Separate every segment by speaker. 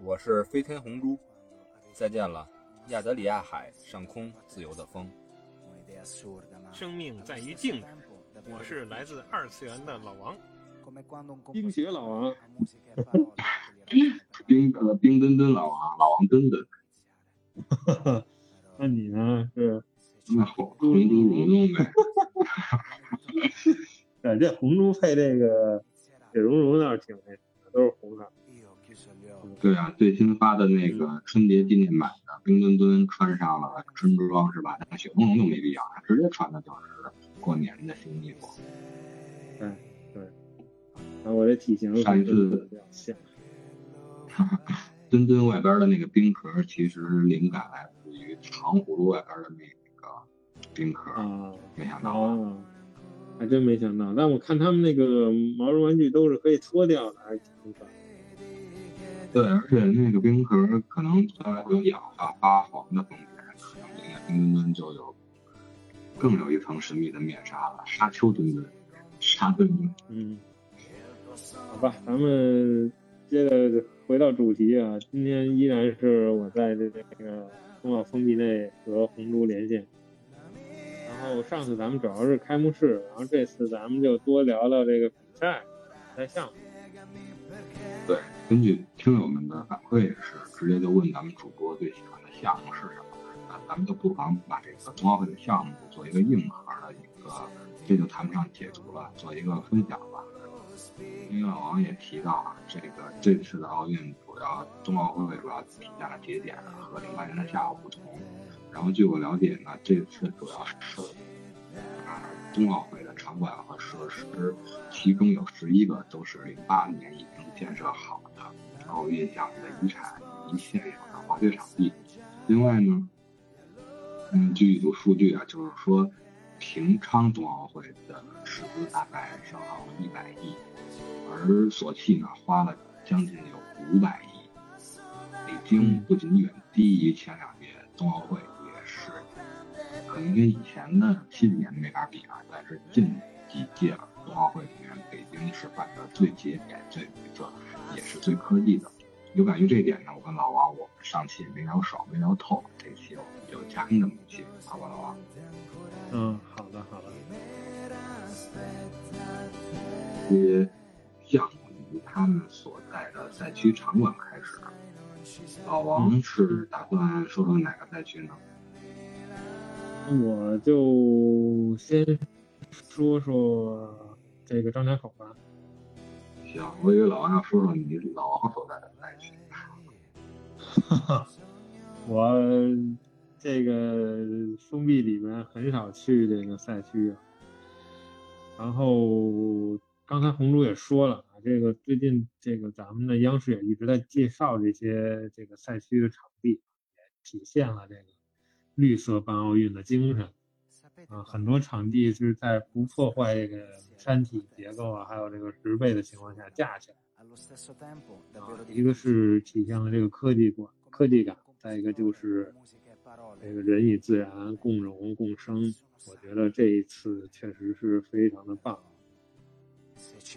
Speaker 1: 我是飞天红猪，再见了，亚得里亚海上空自由的风。
Speaker 2: 生命在于静止。我是来自二次元的老王，
Speaker 3: 冰雪老王，
Speaker 4: 冰呃冰墩墩老王，老王墩墩。
Speaker 3: 那你呢？是
Speaker 4: 那红 红猪蓉蓉呗。
Speaker 3: 对，这红猪配这个雪融融倒是挺那什么，都是红的。
Speaker 4: 对啊，最新发的那个春节纪念版的冰墩墩穿上了春装是吧？但雪融融就没必要，他直接穿的就是过年的新衣服。
Speaker 3: 对对，啊，我这体型
Speaker 4: 上一次。墩墩外边的那个冰壳，其实灵感来自于糖葫芦外边的那个冰壳
Speaker 3: 啊，
Speaker 4: 没想到
Speaker 3: 啊，还真没想到。但我看他们那个毛绒玩具都是可以脱掉的，还挺可爱。
Speaker 4: 对，而且那个冰壳可能它有氧化发黄的风险，可能这个冰墩墩就有更有一层神秘的面纱了。沙丘墩墩，沙墩墩。
Speaker 3: 嗯，好吧，咱们接着回到主题啊。今天依然是我在这个冬奥封闭内和红猪连线。然后上次咱们主要是开幕式，然后这次咱们就多聊聊这个比赛比赛项目。
Speaker 4: 对，根据听友们的反馈也是，直接就问咱们主播最喜欢的项目是什么。那咱们就不妨把这个冬奥会的项目做一个硬核的一个，这就谈不上解读了，做一个分享吧。因为老王也提到啊，这个这次的奥运主要冬奥会主要体现了节点和零八年的夏奥不同。然后据我了解呢，这次主要是啊冬奥会的场馆和设施，其中有十一个都是零八年已经建设好的奥运项目的遗产以及现有的滑雪场地。另外呢，嗯，据一组数据啊，就是说平昌冬奥会的斥资大概消耗了一百亿，而索契呢花了将近有五百亿。北京不仅远低于前两届冬奥会。是，可能跟以前的七几年没法比啊，但是近几届冬奥会里面，北京是办的最节俭、最绿色，也是最科技的。有感于这一点呢，我跟老王，我们上期没聊少，没聊透，这期我们就加更这么一期，好吧，老王？
Speaker 3: 嗯，好的，好的。
Speaker 4: 这些项目以他们所在的赛区场馆开始，老王是打算说说哪个赛区呢？
Speaker 3: 我就先说说这个张家口吧。
Speaker 4: 行，我以为老王要说说你老王所在的赛区。
Speaker 3: 哈哈，我这个封闭里面很少去这个赛区啊。然后刚才红珠也说了啊，这个最近这个咱们的央视也一直在介绍这些这个赛区的场地，也体现了这个。绿色办奥运的精神啊，很多场地是在不破坏这个山体结构啊，还有这个植被的情况下架起来。啊，一个是体现了这个科技感，科技感；再一个就是这个人与自然共荣共生。我觉得这一次确实是非常的棒。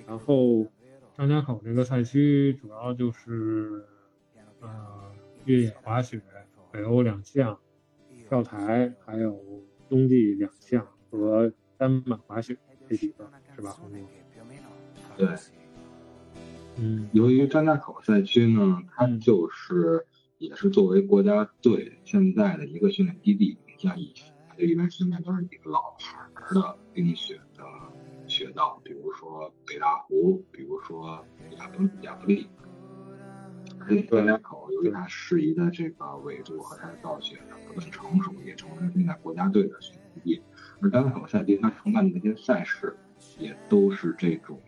Speaker 3: 然后张家口这个赛区主要就是呃越野滑雪、北欧两项。跳台，还有冬季两项和单板滑雪这几个是吧？
Speaker 4: 对，
Speaker 3: 嗯，
Speaker 4: 由于张家口赛区呢，它就是也是作为国家队现在的一个训练基地，像以前这里面现在都是几个老牌的冰雪的雪道，比如说北大湖，比如说亚布亚布力。而且张家口由于它适宜的这个纬度和它的造雪的不断成熟，也成为了现在国家队的训练地。而张家口赛区它承办的那些赛事，也都是这种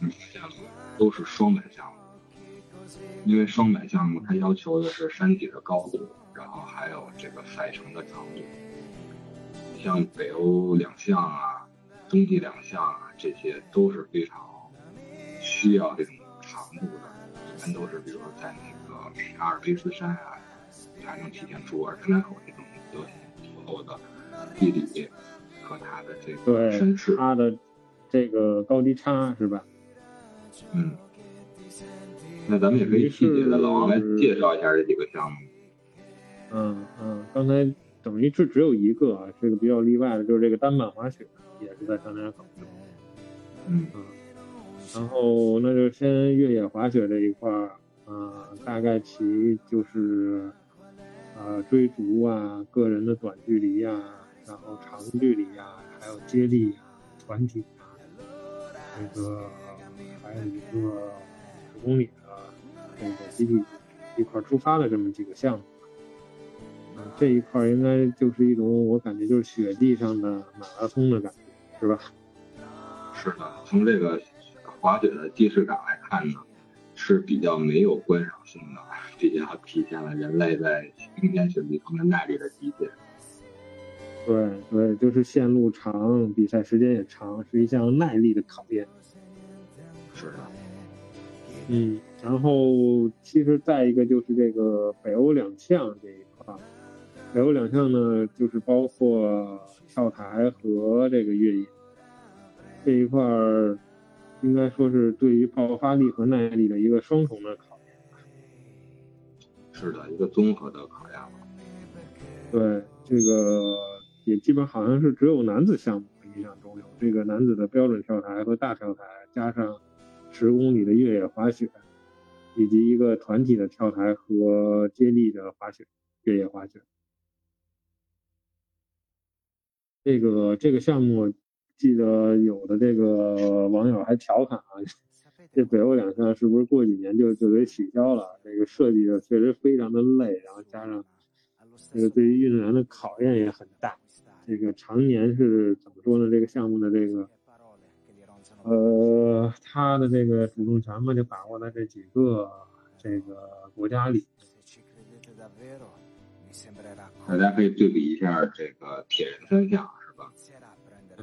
Speaker 4: 嗯，都是双板项目。因为双板项目它要求的是山体的高度，然后还有这个赛程的长度。像北欧两项啊，冬季两项啊，这些都是非常需要这种长度的。一般都是，比如说在那个阿尔卑斯山啊，才能体现出尔张家口这种有足够的地理和它的这个身势，
Speaker 3: 它的这个高低差是吧？
Speaker 4: 嗯，那咱们也可以细节的老王来介绍一下这几个项目。
Speaker 3: 嗯嗯，刚才等于是只有一个啊，这个比较例外的，就是这个单板滑雪也是在张家口。
Speaker 4: 嗯
Speaker 3: 嗯，然后那就先越野滑雪这一块儿，啊，大概其就是呃追逐啊，个人的短距离啊，然后长距离啊，还有接力啊，团体啊，这个还有一个十公里的这个集体一块出发的这么几个项目。这一块应该就是一种我感觉就是雪地上的马拉松的感觉，是吧？
Speaker 4: 是的，从这个滑雪的既视感来看呢，是比较没有观赏性的，比较体现了人类在冰天雪地中的耐力的极限。
Speaker 3: 对对，就是线路长，比赛时间也长，是一项耐力的考验。
Speaker 4: 是的。
Speaker 3: 嗯，然后其实再一个就是这个北欧两项这一块。北欧两项呢，就是包括跳台和这个越野这一块儿，应该说是对于爆发力和耐力的一个双重的考验。
Speaker 4: 是的，一个综合的考验。
Speaker 3: 对，这个也基本好像是只有男子项目印象中有这个男子的标准跳台和大跳台，加上十公里的越野滑雪，以及一个团体的跳台和接力的滑雪，越野滑雪。这个这个项目，记得有的这个网友还调侃啊，这北欧两项是不是过几年就就得取消了？这个设计的确实非常的累，然后加上这个对于运动员的考验也很大。这个常年是怎么说呢？这个项目的这个，呃，他的这个主动权嘛，就把握在这几个这个国家里。
Speaker 4: 大家可以对比一下这个铁人三项，是吧？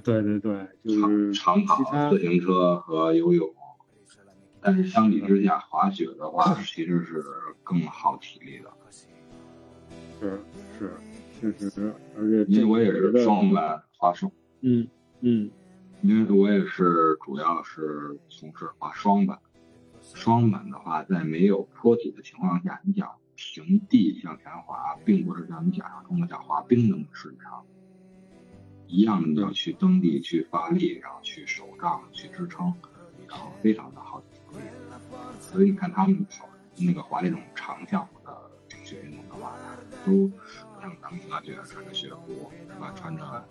Speaker 3: 对对对，就是
Speaker 4: 长跑、自行车和游泳。但是相比之下，滑雪的话 其实是更耗体力的。
Speaker 3: 是是，确实，而且
Speaker 4: 因为我也是双板滑手。
Speaker 3: 嗯嗯，
Speaker 4: 因为我也是主要是从事滑双板。双板的话，在没有坡体的情况下，你想。平地向前滑，并不是像你想象中的像滑冰那么顺畅，一样的要去蹬地、去发力，然后去手杖、去支撑，然后非常的好。所以你看他们跑那个滑那种长项的冰雪运动的话，都像咱们滑雪穿着雪裤是吧？穿着厚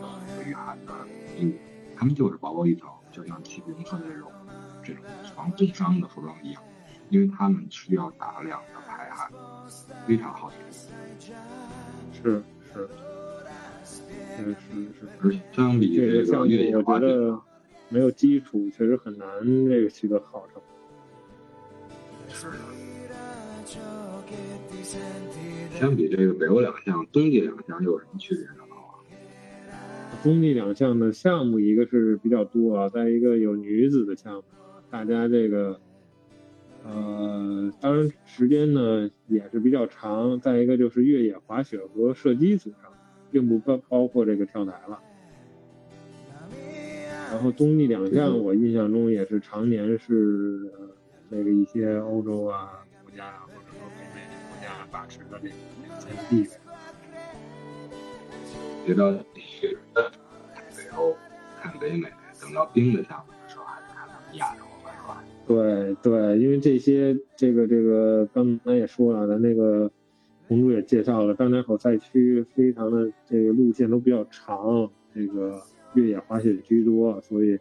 Speaker 4: 的御寒的衣物，他们就是薄薄一层，就像骑自行车那种这种防冻伤的服装一样。因为他们需要大量的排汗，非常好体力。
Speaker 3: 是是，是是是。
Speaker 4: 而相比这个越野滑雪，
Speaker 3: 没有基础确实很难这个取得好成
Speaker 4: 绩。是的。相比这个北欧两项，冬季两项又有什么区别呢？
Speaker 3: 冬季两项的项目，一个是比较多啊，再一个有女子的项目，大家这个。呃，当然时间呢也是比较长。再一个就是越野滑雪和射击组上，并不包包括这个跳台了。然后冬季两项，我印象中也是常年是那个一些欧洲啊国家或者说北美国家把持的这个地位。
Speaker 4: 别到雪的北欧看北美，等到冰的项目的时候，还是看他们亚洲。
Speaker 3: 对对，因为这些这个这个刚才也说了，咱那个红主也介绍了，张家口赛区非常的这个路线都比较长，这个越野滑雪居多，所以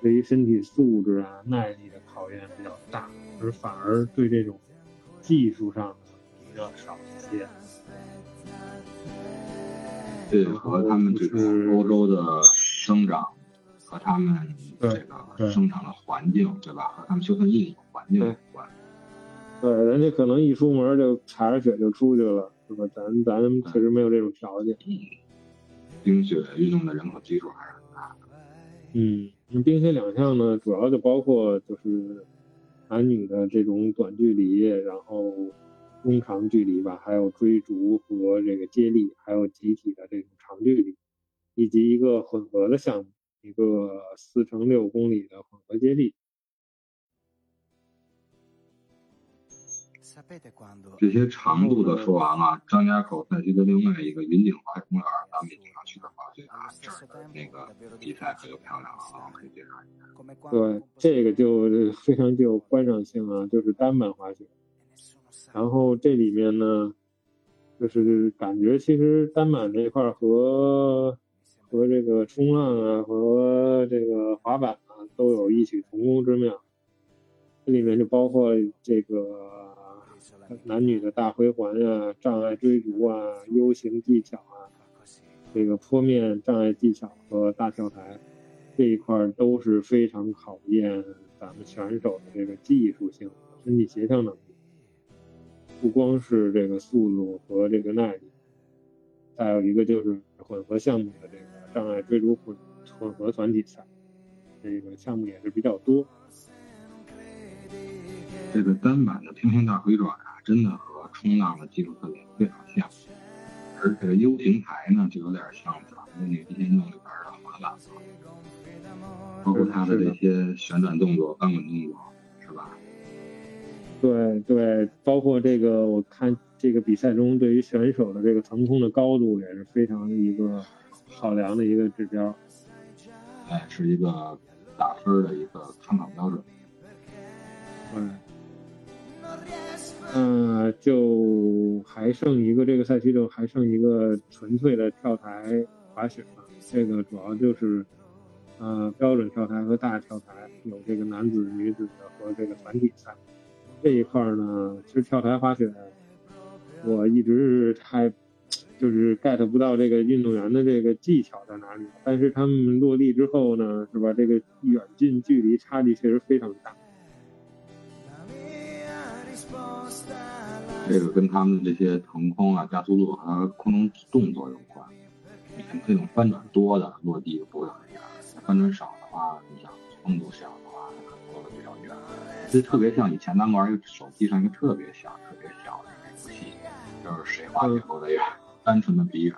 Speaker 3: 对于身体素质啊、耐力的考验比较大，而反而对这种技术上的比较少一些。
Speaker 4: 对，和他们这个欧洲的生长。和他们这个生长的环境，对吧？和他们休斯顿环境有关。
Speaker 3: 对，人家可能一出门就踩着雪就出去了，是吧？咱咱确实没有这种条件。
Speaker 4: 冰雪运动的人口基数还是很大的。
Speaker 3: 嗯，冰雪两项呢，主要就包括就是男女的这种短距离，然后中长距离吧，还有追逐和这个接力，还有集体的这种长距离，以及一个混合的项目。一个四乘六公里的混合接力。
Speaker 4: 这些长度的说完了，张家口赛区的另外一个云顶滑雪公园，咱们也经常去的滑雪啊，这儿的那个比赛可就漂亮了啊！介绍一下。
Speaker 3: 对，这个就非常具有观赏性啊，就是单板滑雪。然后这里面呢，就是感觉其实单板这块和。和这个冲浪啊，和这个滑板啊，都有异曲同工之妙。这里面就包括这个。男女的大回环啊，障碍追逐啊，U 型技巧啊，这个坡面障碍技巧和大跳台这一块都是非常考验咱们选手的这个技术性、身体协调能力。不光是这个速度和这个耐力，再有一个就是混合项目的这个障碍追逐混混合团体赛，这个项目也是比较多。
Speaker 4: 这个单板的平行大回转啊，真的和冲浪的技术特点非常像，而这个 U 型台呢，就有点像咱们那极限运动里边的滑板了，包括它的这些旋转动作、翻滚动作，是吧？
Speaker 3: 对对，包括这个，我看这个比赛中对于选手的这个腾空的高度也是非常一个考量的一个指标，
Speaker 4: 哎，是一个打分的一个参考标准，
Speaker 3: 嗯。嗯，就还剩一个这个赛区，就还剩一个纯粹的跳台滑雪了。这个主要就是，呃，标准跳台和大跳台，有这个男子、女子的和这个团体赛。这一块呢，其实跳台滑雪，我一直还就是 get 不到这个运动员的这个技巧在哪里。但是他们落地之后呢，是吧？这个远近距离差距确实非常大。
Speaker 4: 这个跟他们这些腾空啊、加速度和空中动作有关。你看这种翻转多的落地不会很远，翻转少的话，你想风度小的话，可能落的比较远。这特别像以前咱们玩一个手机上一个特别小、特别小的一个游戏，就是谁滑雪落得远，单纯的比远。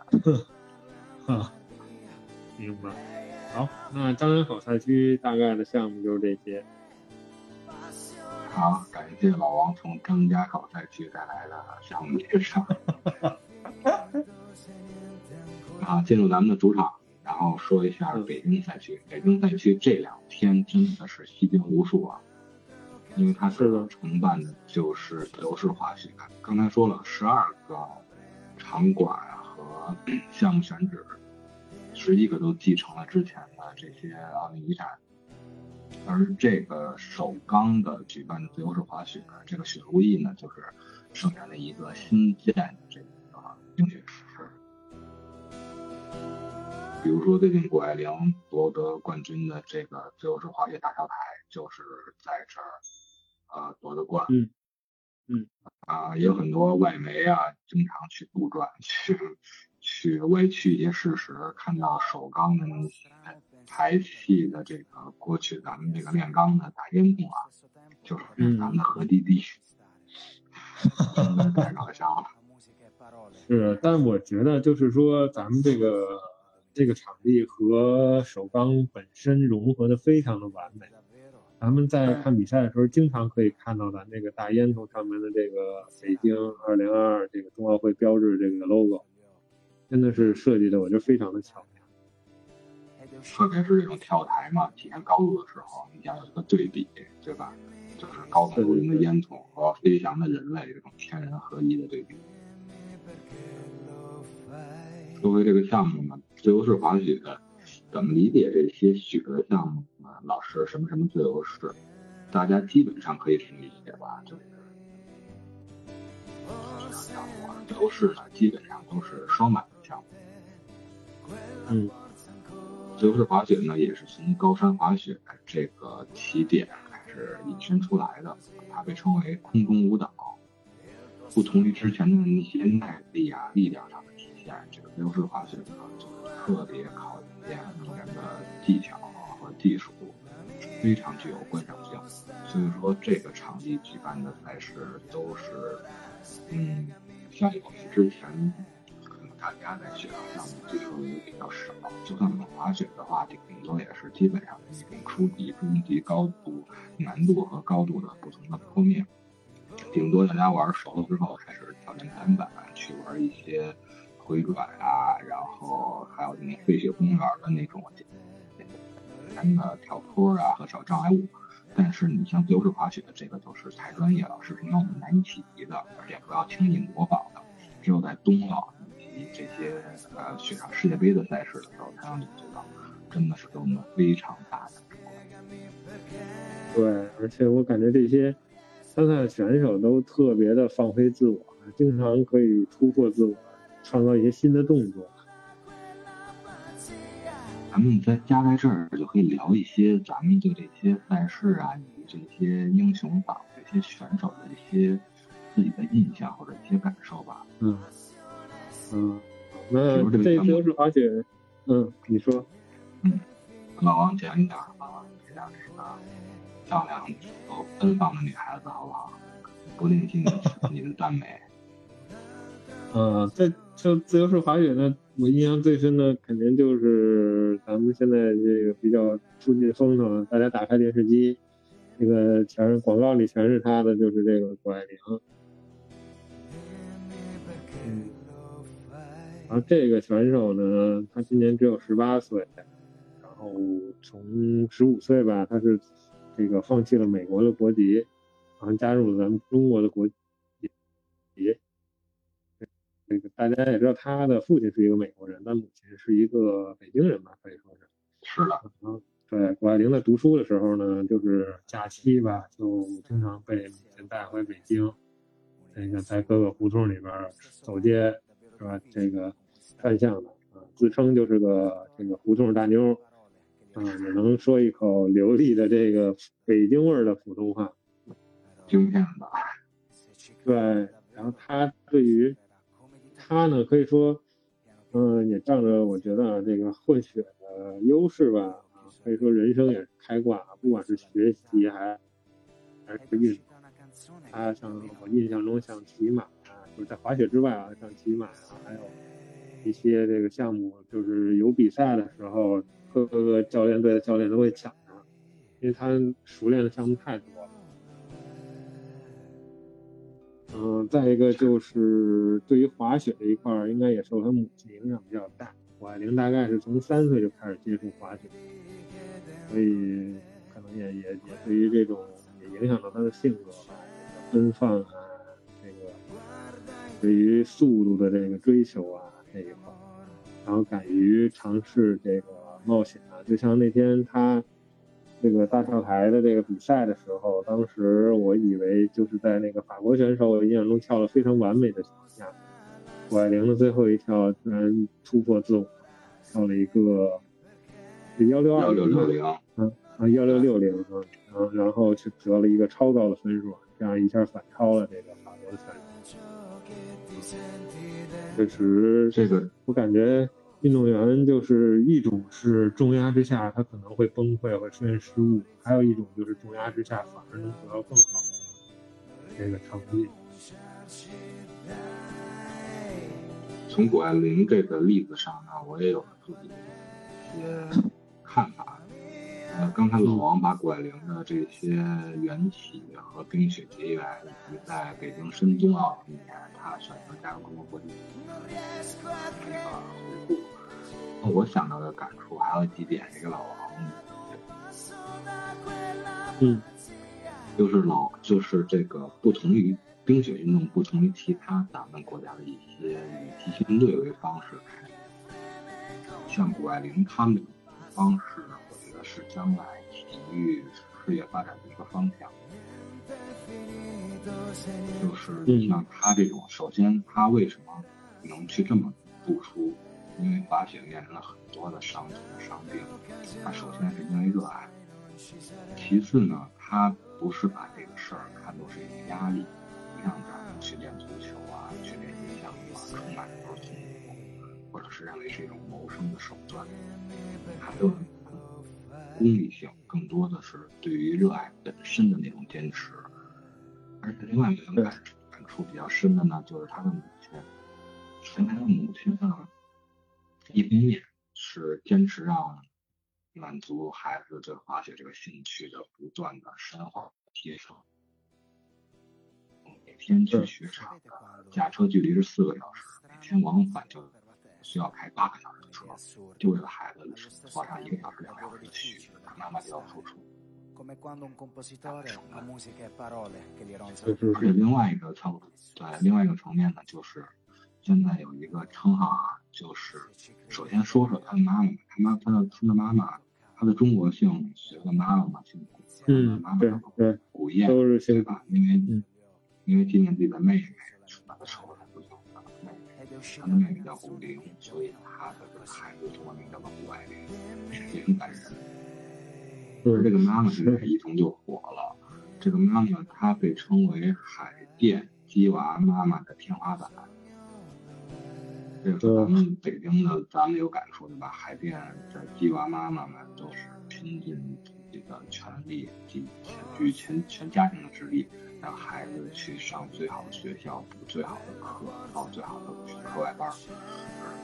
Speaker 3: 哈，明白。好，那张家口赛区大概的项目就是这些。
Speaker 4: 好，感谢老王从张家口赛区带来的项目介绍。啊，进入咱们的主场，然后说一下北京赛区。北京赛区这两天真的是吸睛无数啊，因为它是承办的就是自由式滑雪。刚才说了，十二个场馆和 项目选址，十一个都继承了之前的这些奥运遗产。而这个首钢的举办的自由式滑雪，这个雪如意呢，就是剩下的一个新建的这个冰雪池。比如说最近谷爱凌夺得冠军的这个自由式滑雪大跳台，就是在这儿呃夺的冠。
Speaker 3: 嗯嗯
Speaker 4: 啊，也有很多外媒啊，经常去杜撰，去 去歪曲一些事实，看到首钢的那些。排气的这个过去，咱们这个炼钢的大烟囱啊，就是咱们的核基地，太搞笑了。
Speaker 3: 是，但我觉得就是说，咱们这个这个场地和首钢本身融合的非常的完美。咱们在看比赛的时候，经常可以看到咱这个大烟囱上面的这个北京二零二二这个冬奥会标志这个 logo，真的是设计的，我觉得非常的巧妙。
Speaker 4: 特别是这种跳台嘛，体验高度的时候，你要有一个对比，对吧？就是高耸入云的烟囱和飞翔的人类这种天人合一的对比。作为这个项目呢，自由式滑雪怎么理解这些雪的项目呢？老师，什么什么自由式，大家基本上可以挺理解吧？就是项目啊，自由式呢，基本上都是双板的项目。
Speaker 3: 嗯。
Speaker 4: 自由式滑雪呢，也是从高山滑雪这个起点开始引申出来的，它被称为空中舞蹈。不同于之前的那些耐力啊、力量上的体现，这个自由式滑雪呢，就是特别考验人的技巧和技术，非常具有观赏性。所以说，这个场地举办的赛事都是，嗯，相比之前可能。大家在雪上项目接触的也比较少，就算我们滑雪的话，顶多也是基本上一种初级、中级、高度、难度和高度的不同的坡面。顶多大家玩熟了之后开始挑战单板，去玩一些回转啊，然后还有那种废雪公园的那种单的跳坡啊和小障碍物。但是你像自由式滑雪的这个就是太专业了，是跟我们难以企及的，而且不要轻易模仿的。只有在冬奥以及这些呃雪上世界杯的赛事的时候，才能领会到，真的是给我们非常大的
Speaker 3: 对，而且我感觉这些参赛选手都特别的放飞自我，经常可以突破自我，创造一些新的动作。
Speaker 4: 咱们再加在这儿，就可以聊一些咱们对这些赛事啊，以及这些英雄榜、这些选手的一些自己的印象或者一些感受吧。
Speaker 3: 嗯嗯，那这都是滑雪。嗯，你说。
Speaker 4: 嗯，老王讲一讲，老王讲这个漂亮、有奔放的女孩子，好不好？不吝惜你的 赞美。
Speaker 3: 呃，这就自由式滑雪呢，我印象最深的肯定就是咱们现在这个比较出尽风头，大家打开电视机，这个全是广告里全是他的，就是这个谷爱凌。嗯，然后这个选手呢，他今年只有十八岁，然后从十五岁吧，他是这个放弃了美国的国籍，然后加入了咱们中国的国籍。这个大家也知道，他的父亲是一个美国人，但母亲是一个北京人吧，可以说是。
Speaker 4: 是的。
Speaker 3: 嗯，对，谷爱凌在读书的时候呢，就是假期吧，就经常被母亲带回北京，那个在各个胡同里边走街，是吧？这个串巷的啊，自称就是个这个胡同大妞，啊，也能说一口流利的这个北京味儿的普通话。
Speaker 4: 惊艳吧？
Speaker 3: 对，然后他对于。他呢，可以说，嗯，也仗着我觉得这个混血的优势吧，啊，可以说人生也是开挂，不管是学习还还是运动，他像我印象中像骑马啊，就是在滑雪之外啊，像骑马啊，还有一些这个项目，就是有比赛的时候，各个教练队的教练都会抢他，因为他熟练的项目太多了。嗯，再一个就是对于滑雪这一块儿，应该也受他母亲影响比较大。谷爱凌大概是从三岁就开始接触滑雪，所以可能也也也对于这种也影响到他的性格吧，奔放啊，这个对于速度的这个追求啊这一块，然后敢于尝试这个冒险啊，就像那天他。这个大跳台的这个比赛的时候，当时我以为就是在那个法国选手我印象中跳了非常完美的情况下，谷爱凌的最后一跳居然突破自我，跳了一个幺六二
Speaker 4: 幺六零，
Speaker 3: 嗯啊幺六六零，嗯，然后去得了一个超高的分数，这样一下反超了这个法国的选手。确实，
Speaker 4: 这个
Speaker 3: 我感觉。运动员就是一种是重压之下他可能会崩溃会出现失误，还有一种就是重压之下反而能得到更好的这个成绩。
Speaker 4: 从谷爱凌这个例子上呢，我也有自己的一些看法。呃，刚才老王把谷爱凌的这些缘起和冰雪结缘，以及在北京申冬奥那年他选择加入中国国籍这个回顾。我想到的感触还有几点，这个老王，
Speaker 3: 嗯，
Speaker 4: 就是老就是这个不同于冰雪运动，不同于其他咱们国家的一些以集训队为方式，像谷爱凌他们的方式，是将来体育事业发展的一个方向。就是像他这种，首先他为什么能去这么付出？因为滑雪面临了很多的伤痛伤病，他首先是因为热爱，其次呢，他不是把这个事儿看作是一个压力，像咱们去练足球啊，去练一个项目啊，充满着痛苦，或者是认为是一种谋生的手段，还有功利性，更多的是对于热爱本身的那种坚持。而且另外一个感感触比较深的呢，就是他的母亲，跟他的母亲呢。一方面是坚持让满足孩子对滑雪这个兴趣的不断的深化提升，每天去雪场的驾车距离是四个小时，每天往返就需要开八个小时的车，就为了孩子坐上一个小时、两个小时的雪，他妈妈就要付出。而且另外一个层，对，另外一个层面呢，就是现在有一个称号啊，就是首先说说他的妈妈，他妈，他的他的妈妈，他的中国姓学的妈妈嘛，姓古，
Speaker 3: 嗯，对对，
Speaker 4: 古燕
Speaker 3: 都是姓
Speaker 4: 吧？因为因为纪念自己的妹妹，把他收了不久的妹妹，他的妹妹叫红玲，所以他的孩子中文名叫做古爱玲，玲本人。而这个妈妈是在一通就火了。这个妈妈她被称为海淀鸡娃妈妈的天花板。这个咱们北京的，咱们有感触的吧？海淀的鸡娃妈妈们都是拼尽己的全力，尽全全全家庭的之力，让孩子去上最好的学校，补最好的课，报最好的课外班。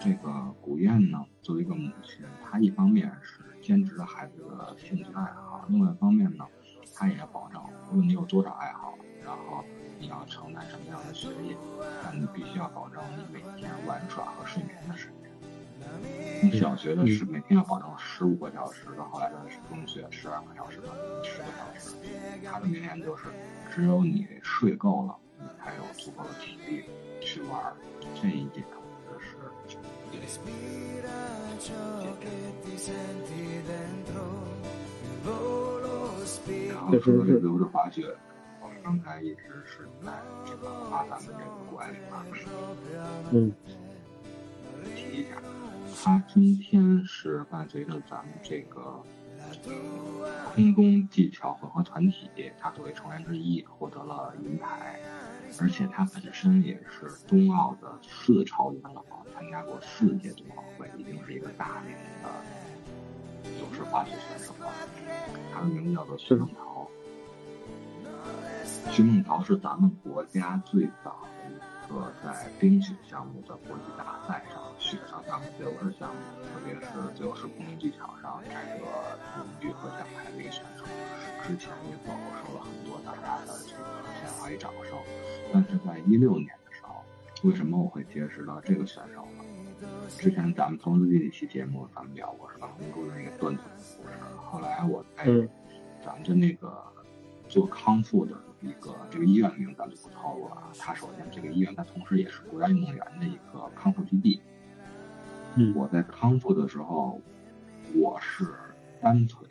Speaker 4: 这个古燕呢，作为一个母亲，她一方面是。坚持了孩子的兴趣爱好，另外一方面呢，她也要保证，无论你有多少爱好，然后你要承担什么样的学业，但你必须要保证你每天玩耍和睡眠。小学的是每天要保证十五个小时，到后来的中学十二个小时，十个小时。他的名言就是：只有你睡够了，你才有足够的体力去玩。这一点，我觉得是。然后说这溜着滑雪，我们刚才一直是在这个发咱们这个谷爱凌嘛，
Speaker 3: 嗯，
Speaker 4: 提一下，他今天是伴随着咱们这个空中技巧混合团体，他作为成员之一获得了银牌，而且他本身也是冬奥的四朝元老，参加过四届冬奥会，已经是一个大龄的。是滑雪选手了，他的名字叫做徐梦桃。徐梦桃是咱们国家最早的一个在冰雪项目的国际大赛上，雪上项目、自由式项目，特别是自由式空中技巧上摘得荣誉和奖牌的一个选手。之前也饱受了很多大家的这个鲜花与掌声。但是在一六年的时候，为什么我会结识到这个选手呢？之前咱们投资那期节目，咱们聊过是吧？红珠的那个断腿故事。后来我在咱们的那个做康复的一个这个医院名，咱就不透露了。他首先这个医院，它同时也是国家运动员的一个康复基地。
Speaker 3: 嗯，
Speaker 4: 我在康复的时候，我是单腿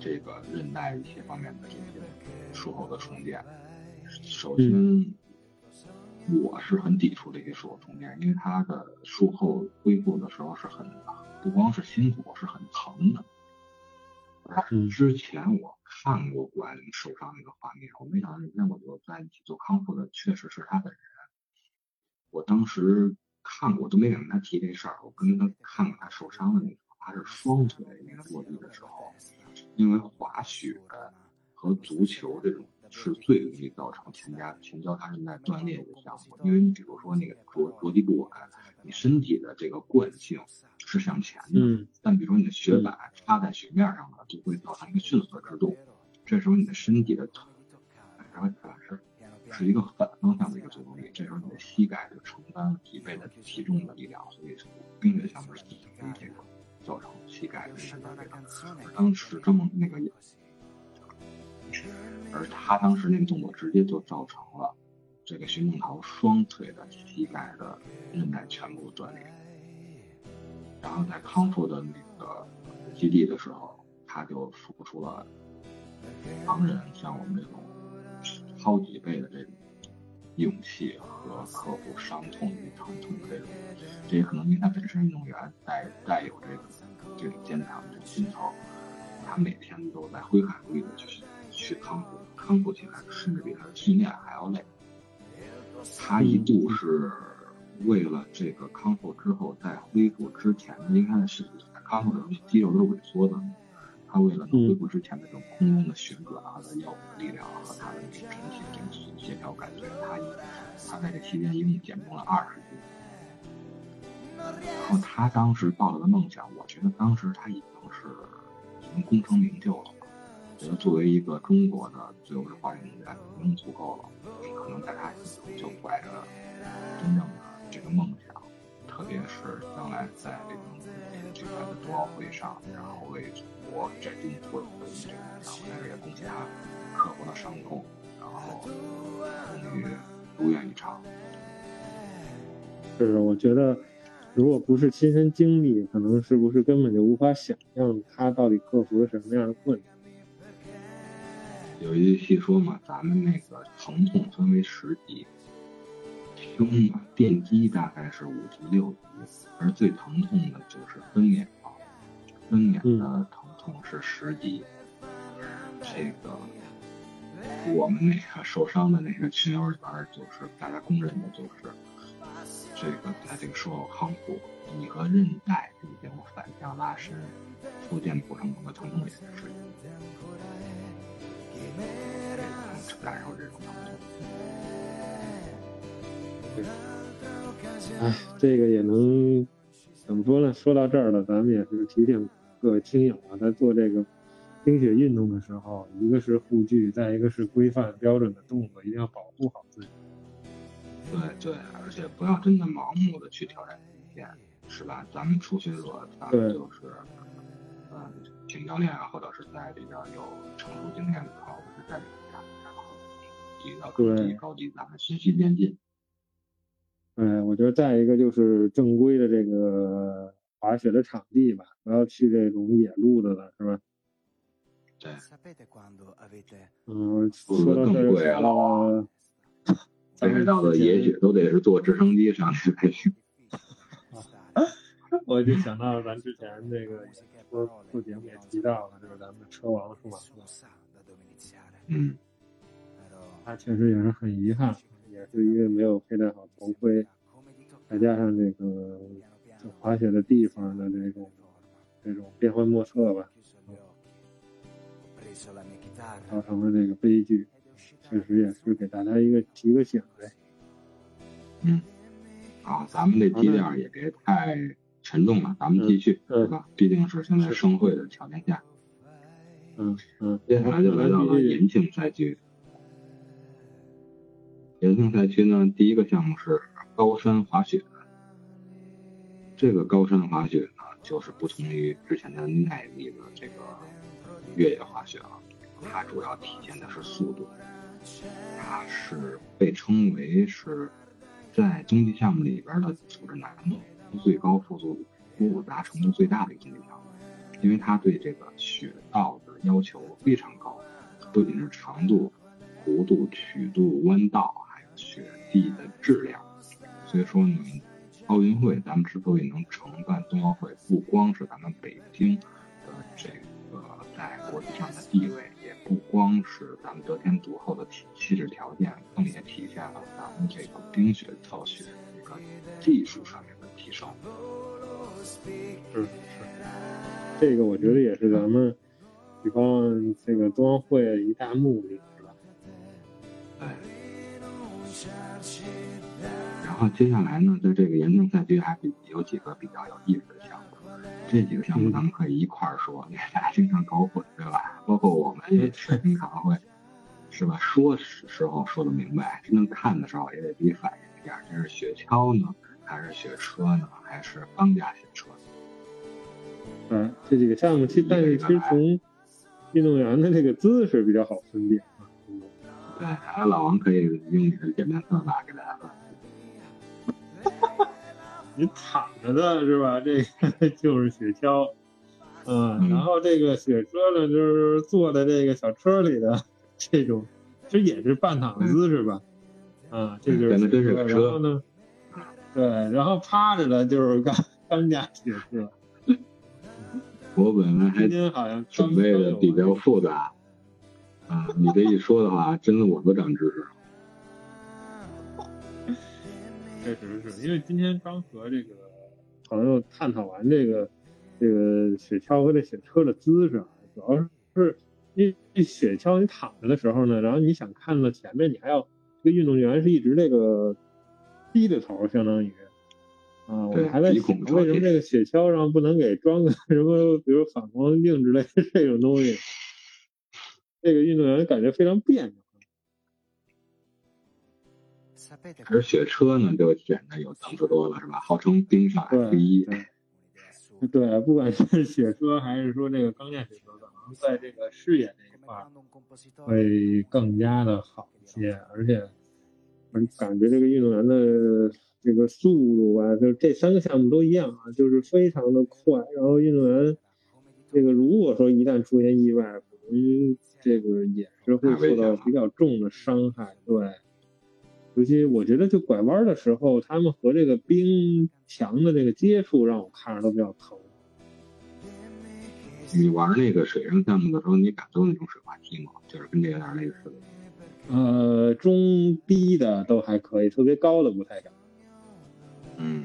Speaker 4: 这个韧带一些方面的这些术后的重建。首先。我是很抵触这些术后重建，因为他的术后恢复的时候是很不光是辛苦，是很疼的。之前我看过谷爱凌受伤那个画面，我没想到那我就在一起做康复的确实是他本人。我当时看过，都没敢跟他提这事儿。我跟他看过他受伤的那个，他是双腿那个落地的时候，因为滑雪和足球这种。是最容易造成前加前交叉韧带断裂的项目，因为你比如说那个着着地不稳，你身体的这个惯性是向前的，但比如说你的雪板插在雪面上了，就会造成一个迅速的制动，这时候你的身体的腿，然后是是一个反方向的一个作用力，这时候你的膝盖就承担了疲惫的体重的力量，所以从冰雪项目是容易这个造成膝盖的断裂的。当时这么那个。而他当时那个动作直接就造成了这个徐梦桃双腿的膝盖的韧带全部断裂。然后在康复的那个基地的时候，他就付出了常人像我们这种好几倍的这种勇气和克服伤痛与疼痛的这种，这也可能因为他本身运动员带带有这个这种坚强的心头，他每天都在挥汗如雨的去。去康复，康复起来甚至比他的训练还要累。他一度是为了这个康复之后在恢复之前的，因为他的身体康复的时候肌肉都是萎缩的，他为了能恢复之前的这种空中的旋转啊的腰部力量和他的整体这个协调感觉，他他在这期间一共减重了二十斤。然后他当时抱着的梦想，我觉得当时他已经是已经功成名就了。觉得作为一个中国的自由式滑雪运动员，已经足够了。可能在他心中就怀着真正的这个梦想，特别是将来在这个举办的冬奥会上，然后为祖国摘金夺银这个梦想，在这也恭喜他克服了伤痛，然后终于如愿以偿。
Speaker 3: 是，我觉得。如果不是亲身经历，可能是不是根本就无法想象他到底克服了什么样的困难？
Speaker 4: 有一句戏说嘛，咱们那个疼痛分为十级，胸嘛电击大概是五级六级，而最疼痛的就是分娩，分娩的是十级。这个我们那个受伤的那个群友里边，就是大家公认的，就是。这个在这个术后康复，你和韧带已经反向拉伸、复健过程中的疼痛也是适应，感受这种疼痛。
Speaker 3: 哎，这个也能怎么说呢？说到这儿了，咱们也是提醒各位听友啊，在做这个冰雪运动的时候，一个是护具，再一个是规范标准的动作，一定要保护好自己。
Speaker 4: 对对，而且不要真的盲目的去挑战极限，是吧？咱们初学者，咱们就是，嗯，请教练啊，或者是在里边有成熟经验的好，者是带领下，然后提到高级高级，咱们循序渐进。
Speaker 3: 嗯，我觉得再一个就是正规的这个滑雪的场地吧，不要去这种野路子了，是吧？
Speaker 4: 对。
Speaker 3: 嗯，说到这
Speaker 4: 儿北海道的野雪都得是坐直升机上去才行。
Speaker 3: 我就想到咱之前那个说做节目也提到了，就是咱们的车王数码
Speaker 4: 嗯，
Speaker 3: 他确实也是很遗憾，也是因为没有佩戴好头盔，再加上这个滑雪的地方的这种这种变幻莫测吧，造成了这个悲剧。确实也是给大家一个提个醒呗。
Speaker 4: 嗯，啊，咱们这积量也别太沉重了，咱们继续，对吧？毕竟是现在盛会的条件下。
Speaker 3: 嗯嗯。
Speaker 4: 接下来就来到了延庆赛区。延庆赛区呢，第一个项目是高山滑雪。这个高山滑雪呢，就是不同于之前的耐力的这个越野滑雪了，它主要体现的是速度。它是被称为是在综技项目里边的组织难度最高、复速复杂程度最大的一个项目，因为它对这个雪道的要求非常高，不仅是长度、弧度、曲度、弯道，还有雪地的质量。所以说呢，奥运会咱们之所以能承办冬奥会，不光是咱们北京的这个在国际上的地位。也不光是咱们得天独厚的体气质条件，更也体现了咱们这个冰雪造雪一个技术上面的提升。
Speaker 3: 是是，这个我觉得也是咱们比方这个冬奥会一大目的，是吧？
Speaker 4: 对。然后接下来呢，在这个严正赛区还比有几个比较有意思的项目。这几个项目咱们可以一块儿说，因为大家经常搞混，对吧？包括我们也是经常会，是吧？说时候说的明白，真正看的时候也得自己反应一下，这是雪橇呢，还是雪车呢，还是钢架雪车？
Speaker 3: 嗯，这几个项目，其但是其实从运动员的这个姿势比较好分辨啊。
Speaker 4: 对，老王可以用你的简单算法给大家分。
Speaker 3: 你躺着的是吧？这个 就是雪橇，嗯，然后这个雪车呢，就是坐在这个小车里的这种，其实也是半躺姿势吧？啊，这就是雪车。然后呢，对，然后趴着的就是钢钢架雪车。
Speaker 4: 我本来还准备的比较复杂，啊，你这一说的话，真的我都长知识了。
Speaker 3: 确实是因为今天刚和这个朋友探讨完这个这个雪橇和这雪车的姿势，主要是因为雪橇你躺着的时候呢，然后你想看到前面，你还要这个运动员是一直这个低着头，相当于啊，我还在想为什么这个雪橇上不能给装个什么，比如反光镜之类的这种东西。这个运动员感觉非常别扭。
Speaker 4: 而雪车呢，就显得有层次多了，是吧？号称冰上第一。
Speaker 3: 对，不管是雪车还是说这个钢架雪车，可能在这个视野这一块会更加的好一些，而且感觉这个运动员的这个速度啊，就这三个项目都一样啊，就是非常的快。然后运动员这个如果说一旦出现意外，可能这个也是会受到比较重的伤害。对。尤其我觉得，就拐弯的时候，他们和这个冰墙的这个接触，让我看着都比较疼。
Speaker 4: 你玩那个水上项目的时候，你敢坐那种水滑梯吗？就是跟这有点类似的。
Speaker 3: 呃，中低的都还可以，特别高的不太敢。
Speaker 4: 嗯。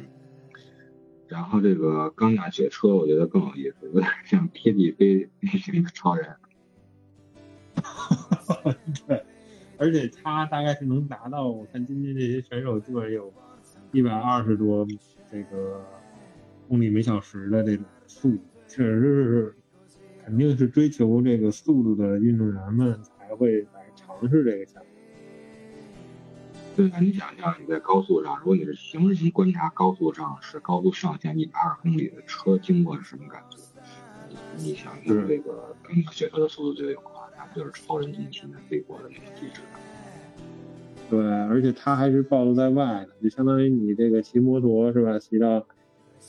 Speaker 4: 然后这个钢架雪车，我觉得更有意思，有点像贴地飞行超人。
Speaker 3: 对。而且他大概是能达到，我看今天这些选手基本有一百二十多这个公里每小时的这种速度，确实是肯定是追求这个速度的运动员们才会来尝试这个项目。
Speaker 4: 对啊，你想象你在高速上，如果你是行人观察高速上是高速上限一百二十公里的车经过是什么感觉？你想想这个跟雪车的速度就有关。就是超人引擎的飞过的那个机制，
Speaker 3: 对，而且它还是暴露在外的，就相当于你这个骑摩托是吧？骑到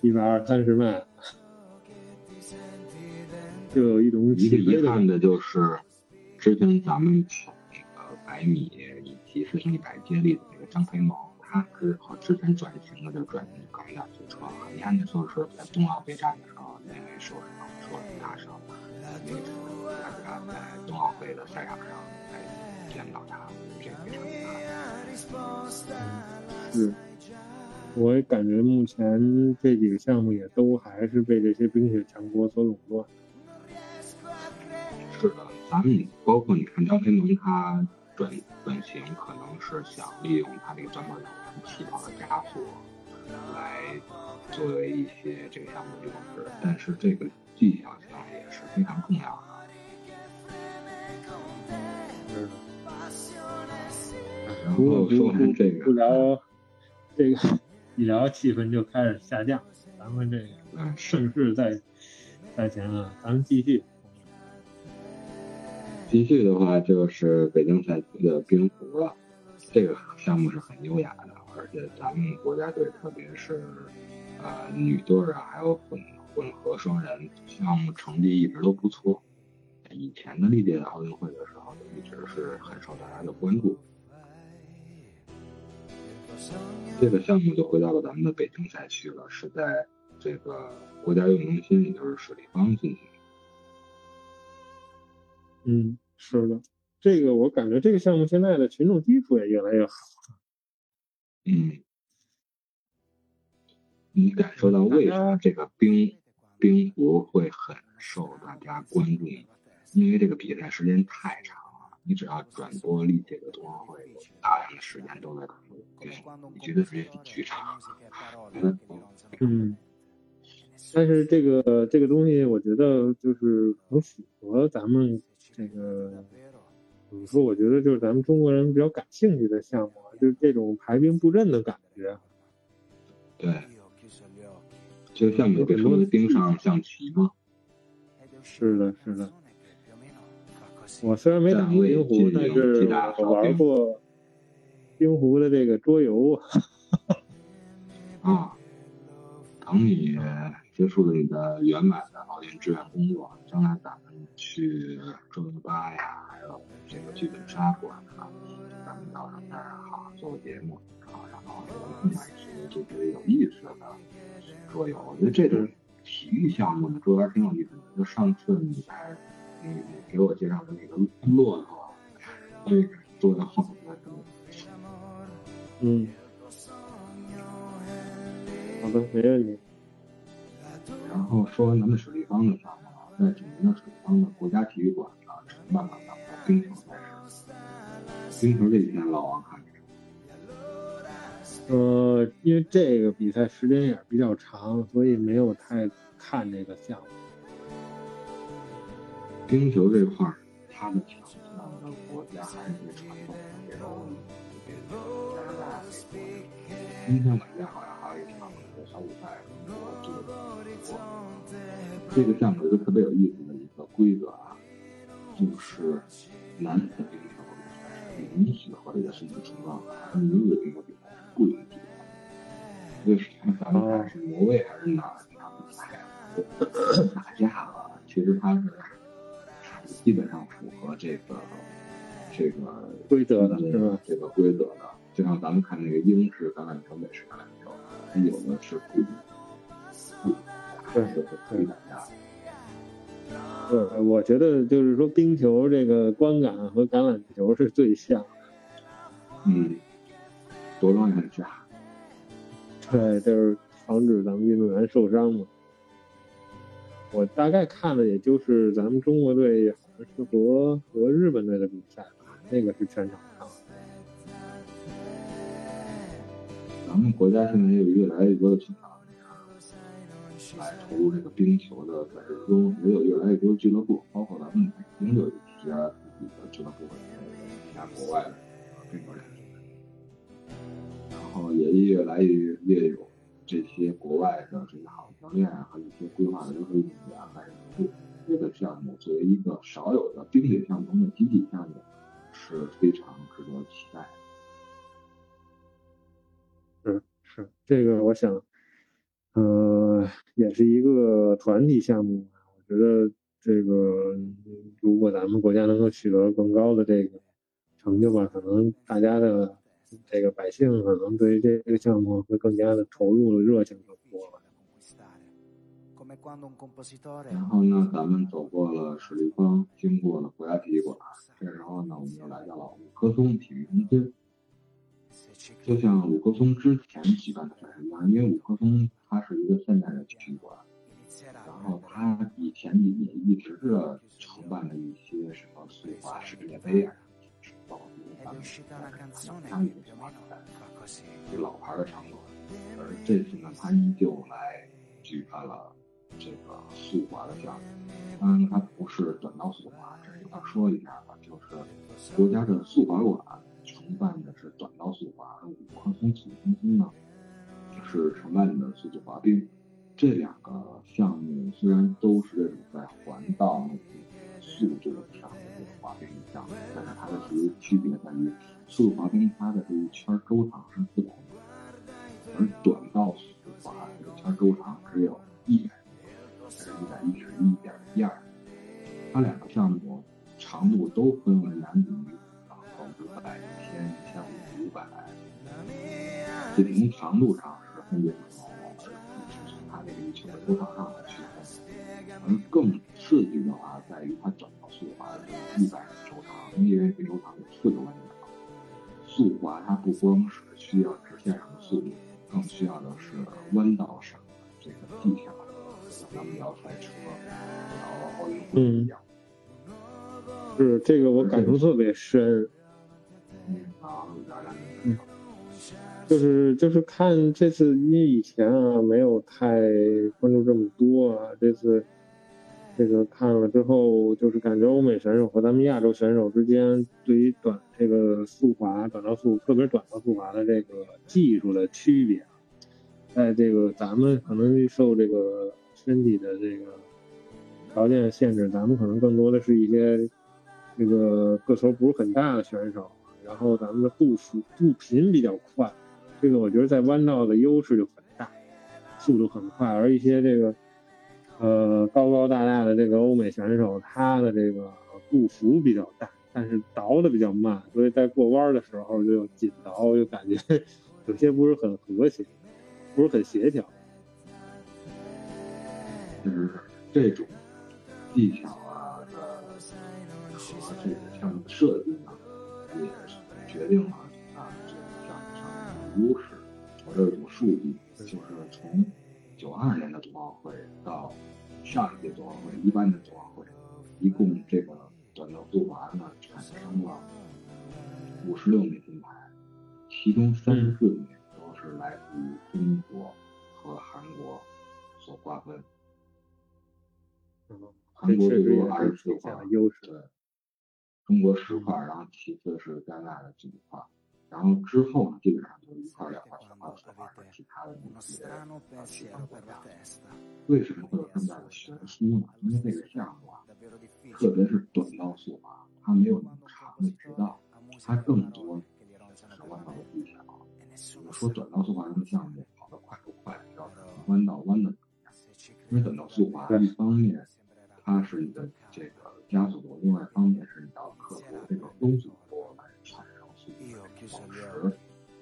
Speaker 3: 一百二三十迈，就有一种
Speaker 4: 一个遗憾的就是，之前咱们跑那个百米以及四乘一百接力的那个张培萌，他是和之前转型的就转型钢架雪车，遗憾的就是在冬奥备战的时候因为受伤受了很大伤，那个。在冬奥会的赛场上再见到他，这非常遗憾。是，
Speaker 3: 我也感觉目前这几个项目也都还是被这些冰雪强国所垄断。
Speaker 4: 是的，咱们包括你看张培萌，他转转型可能是想利用他这个短板油气泡的加速来作为一些这个项目的优势，但是这个技巧性也是非常重要的。
Speaker 3: 如果
Speaker 4: 说完这
Speaker 3: 个，不聊这个，一聊气氛就开始下降。咱们这个盛世在在前啊，咱们继续。
Speaker 4: 继续的话就是北京赛区的冰壶了，这个项目是很优雅的，而且咱们国家队，特别是呃女队啊，还有混混合双人项目成绩一直都不错。以前的历届奥运会的时候，一直是很受大家的关注。这个项目就回到了咱们的北京赛区了，是在这个国家运动中心，也就是水立方进行。
Speaker 3: 嗯，是的，这个我感觉这个项目现在的群众基础也越来越好。
Speaker 4: 嗯，你感受到为什么这个冰冰壶会很受大家关注？因为这个比赛时间太长了，你只要转播历届的冬奥会，大量的时间都在对，你觉得时间巨长。
Speaker 3: 嗯，但是这个这个东西，我觉得就是很符合咱们这个，怎么说？我觉得就是咱们中国人比较感兴趣的项目，就是这种排兵布阵的感觉。
Speaker 4: 对，就像有被说的冰上象棋吗？
Speaker 3: 是的，是的。我虽然没打过冰壶，但是我玩过冰壶的这个桌游。
Speaker 4: 啊，等你结束了你的圆满的奥运志愿工作，将来咱们去桌游吧呀，还有这个剧本杀馆啊，咱们到那儿好好做个节目，然后然后我们买一些就觉得有意思的桌游。我觉得这种体育项目的桌游挺有意思的。就上次你给我介绍的那个骆驼，那个做的好的，
Speaker 3: 嗯，好的，没问题。
Speaker 4: 然后说完咱们水立方的项目了，在济南的水立方的国家体育馆呢，承办了咱们的冰球赛事。冰球这几天老王看
Speaker 3: 没呃，因为这个比赛时间也比较长，所以没有太看这个项目。
Speaker 4: 冰球这块儿，它的强家还是传统的这种加拿大这个今天晚间好像还有一场小比赛，这个这个项目有一个特别有意思的一个规则啊，就是男子冰球比赛是允许和这个身体冲撞，而女子冰球比赛是不允许的。为什么？咱们看是挪威还是哪儿这场比赛打架了？其实它是基本上符合这个这个
Speaker 3: 规则的，是吧？
Speaker 4: 这个规则的，就像咱们看那个英式橄榄球、美式橄榄球，它有的是不不
Speaker 3: 对
Speaker 4: 是可以打架。
Speaker 3: 对，我觉得就是说冰球这个观感和橄榄球是最像。
Speaker 4: 嗯，着装也很像。
Speaker 3: 对，就是防止咱们运动员受伤嘛。我大概看的也就是咱们中国队是和和日本队的比赛吧，那个是全场看。
Speaker 4: 咱们国家现在也有越来越多的球场来投入这个冰球的赛事中，也有越来越多俱乐部，包括咱们北京就有一家自己的俱乐部参加国外的冰球联赛，然后也越来越越有这些国外的这些好教练和一些规划的优秀运动员来投入这个项目，作为一个少有的冰雪项目中的集体项目，是非常值得期待的。
Speaker 3: 是是，这个我想，呃，也是一个团体项目。我觉得这个，如果咱们国家能够取得更高的这个成就吧，可能大家的这个百姓可能对于这个项目会更加的投入热情更多了。
Speaker 4: 然后呢，咱们走过了水立方，经过了国家体育馆，这时候呢，我们又来到了五棵松体育中心。就像五棵松之前举办的赛事一样，因为五棵松它是一个现代的体育馆，然后它以前也一直是承办了一些什么速滑世界杯啊，包括咱们参与的什么赛，这老牌的场馆。而这次呢，它依旧来举办了这个速滑的项目。当然，它不是短道速滑，这里要说一下吧，就是国家的速滑馆。承办的是短道速滑，而五棵松体育中心呢是承办的速度滑冰。这两个项目虽然都是这种在环道速度上的这个滑冰项目，但是它的其实区别在于，速度滑冰它的这一圈周长是四百米，而短道速滑这个圈周长只有一一百一十一点一二。它两个项目长度都分为男子女子。五百、一千、一千五、五百，这从长度上是分别不同，而不是从它这个一球的周长上来区分。而更刺激的话，在于它短道速滑的一百米周长，因为这周长有四个弯角。速滑它不光是需要直线上的速度，更需要的是弯道上的这个技巧，咱们要赛车、聊奥运会一样。
Speaker 3: 是这个，我感触特别深。就是就是看这次，因为以前啊没有太关注这么多啊，这次这个看了之后，就是感觉欧美选手和咱们亚洲选手之间对于短这个速滑、短道速，特别短道速滑的这个技术的区别，在这个咱们可能受这个身体的这个条件限制，咱们可能更多的是一些这个个头不是很大的选手。然后咱们的步幅步频比较快，这个我觉得在弯道的优势就很大，速度很快。而一些这个呃高高大大的这个欧美选手，他的这个步幅比较大，但是倒的比较慢，所以在过弯的时候就紧倒，就感觉 有些不是很和谐，不是很协调。
Speaker 4: 这种技巧啊的和这个项目的设计呢。也决定了啊，这个项目上的优势。我这有数据，就是从九二年的冬奥会到上一届冬奥会，一八年冬奥会，一共这个短道速滑呢产生了五十六枚金牌，其中三十四枚都是来自于中国和韩国所瓜分。韩国只有二十四块，
Speaker 3: 优势。
Speaker 4: 对。中国十块，然后其次是加拿大的几块，然后之后呢，基本上就一块两块三块四块的其他的那些其他国家。为什么会有这么大的悬殊呢？因为这个项目啊，特别是短道速滑，它没有那么长的直道，它更多是弯道的技巧。我说短道速滑这个项目跑得快不快，要弯道弯的？因为短道速滑一方面它是你的这个。加速度，另外一方面是你要克服这个风速波来产生速度的保持。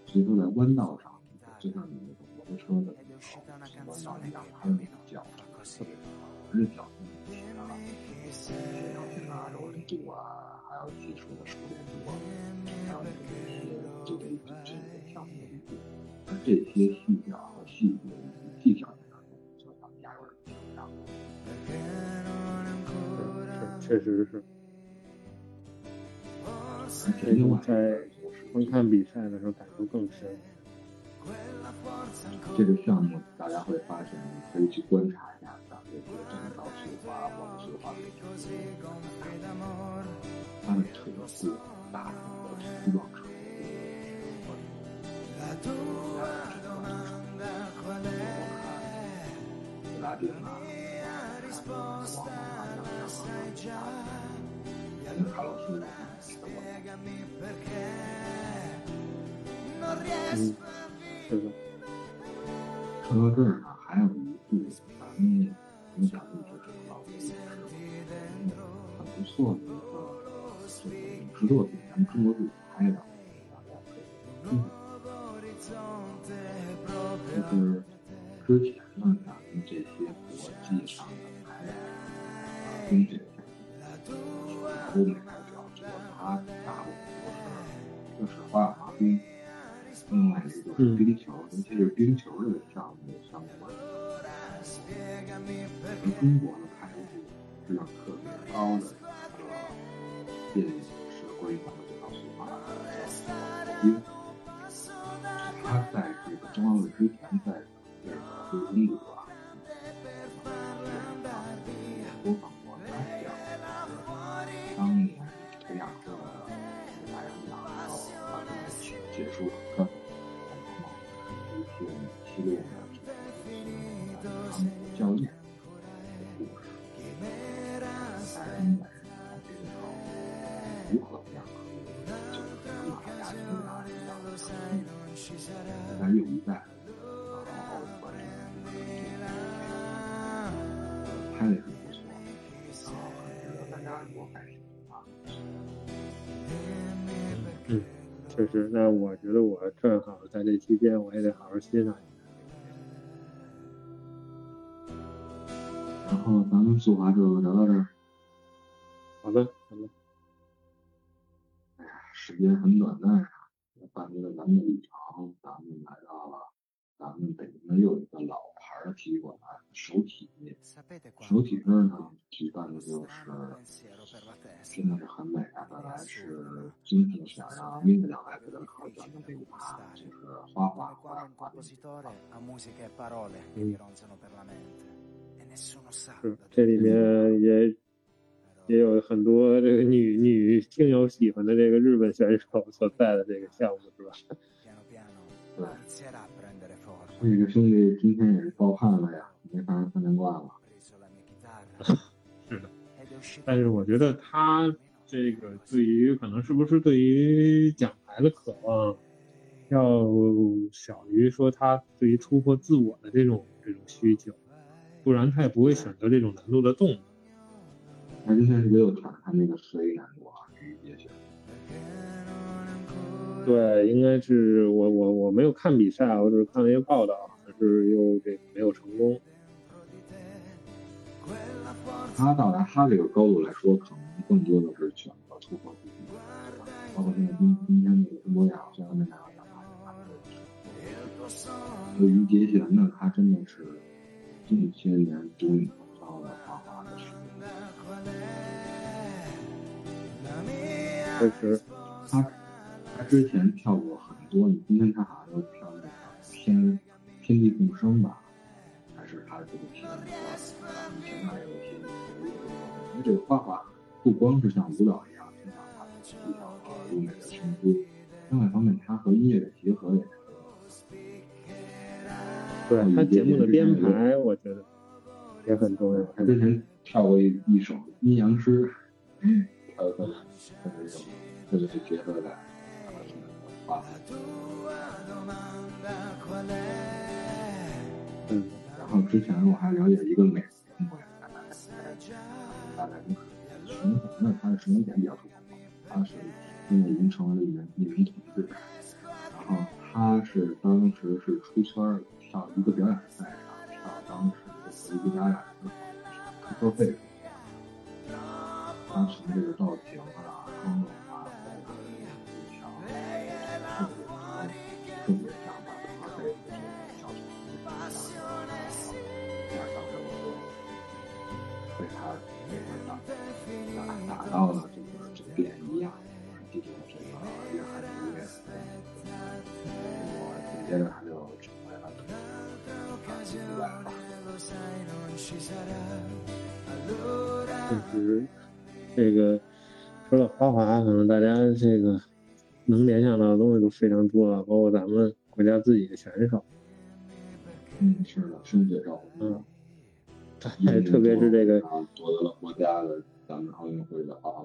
Speaker 4: 所以说在弯道上，就像你那个摩托车的弯道一样，它的那个角特别好，而且角度不齐啊，协调性啊、柔韧度啊，还有技术的熟练度啊，还有那个一些这个这个项目的力度，而这些细节和细节
Speaker 3: 确实是，而且在观看比赛的时候感受更深。
Speaker 4: 这个项目大家会发现，你可以去观察一下咱们这个正道速滑或者速滑比赛，它的腿部大的拉丁啊，
Speaker 3: 嗯，
Speaker 4: 说到这儿呢，还有一部咱们影响力是很高的，很不错的一个影视作品，咱们中国自己拍的，嗯，就是之前呢，咱们这些国际上的拍。球，尤其是冰球这个项目相关。而中国呢，这
Speaker 3: 期间，我也得好好欣赏一下。
Speaker 4: 然后咱们速滑就聊到这儿。
Speaker 3: 好的，好的。
Speaker 4: 哎呀，时间很短暂呀，伴随着咱们的旅程，咱们来到了咱们北京的又一个老牌的体育馆——首体。首体这儿呢，举办的就是。真的是很美啊！本来是今天想让另两位的考讲的
Speaker 3: 嗯，是这里面也也有很多这个女女听友喜欢的这个日本选手所在的这个项目，是吧？
Speaker 4: 对。这个兄弟今天也是暴汗了呀，没法三连冠了。
Speaker 3: 是的。但是我觉得他这个对于可能是不是对于奖牌的渴望，要小于说他对于突破自我的这种这种需求，不然他也不会选择这种难度的动作。
Speaker 4: 他之前是没有挑战那个十 A 难度啊。
Speaker 3: 对，应该是我我我没有看比赛，我只是看了一些报道，但是又这个没有成功。
Speaker 4: 他到达他这个高度来说，可能更多的是选择突破自己，包括现在今今天这个中国亚奥，虽然那两个奖牌，对于杰贤呢，他真的是这些年独领风骚的花滑的实力。
Speaker 3: 确实，
Speaker 4: 他他之前跳过很多，你今天他好像都跳那个天天地共生吧，还是他这个天以前那些。因为这个画画不光是像舞蹈一样，经常技巧和优美的声音。另外一方面，它和音乐的结合也是。
Speaker 3: 对他节目的编排，我觉得也很重要。
Speaker 4: 他之前跳过一一首阴阳师，还有他的他的这种特别结合感，画
Speaker 3: 嗯，
Speaker 4: 然后之前我还了解一个美中国人，大概就是十年前的，他是十年前比较出名，他是现在已经成为了一人一人统治，然后他是当时是出圈跳一个表演赛上跳当时的一个表演的收费，他从这个造型啊、妆容啊，包括技巧，特别，特别
Speaker 3: 确实，这个除了花滑，可能大家这个能联想到的东西都非常多了，包括咱们国家自己的选手。
Speaker 4: 嗯，是的，深雪照。
Speaker 3: 嗯，哎，特别是这个
Speaker 4: 夺得了国家的咱们奥运会的花滑。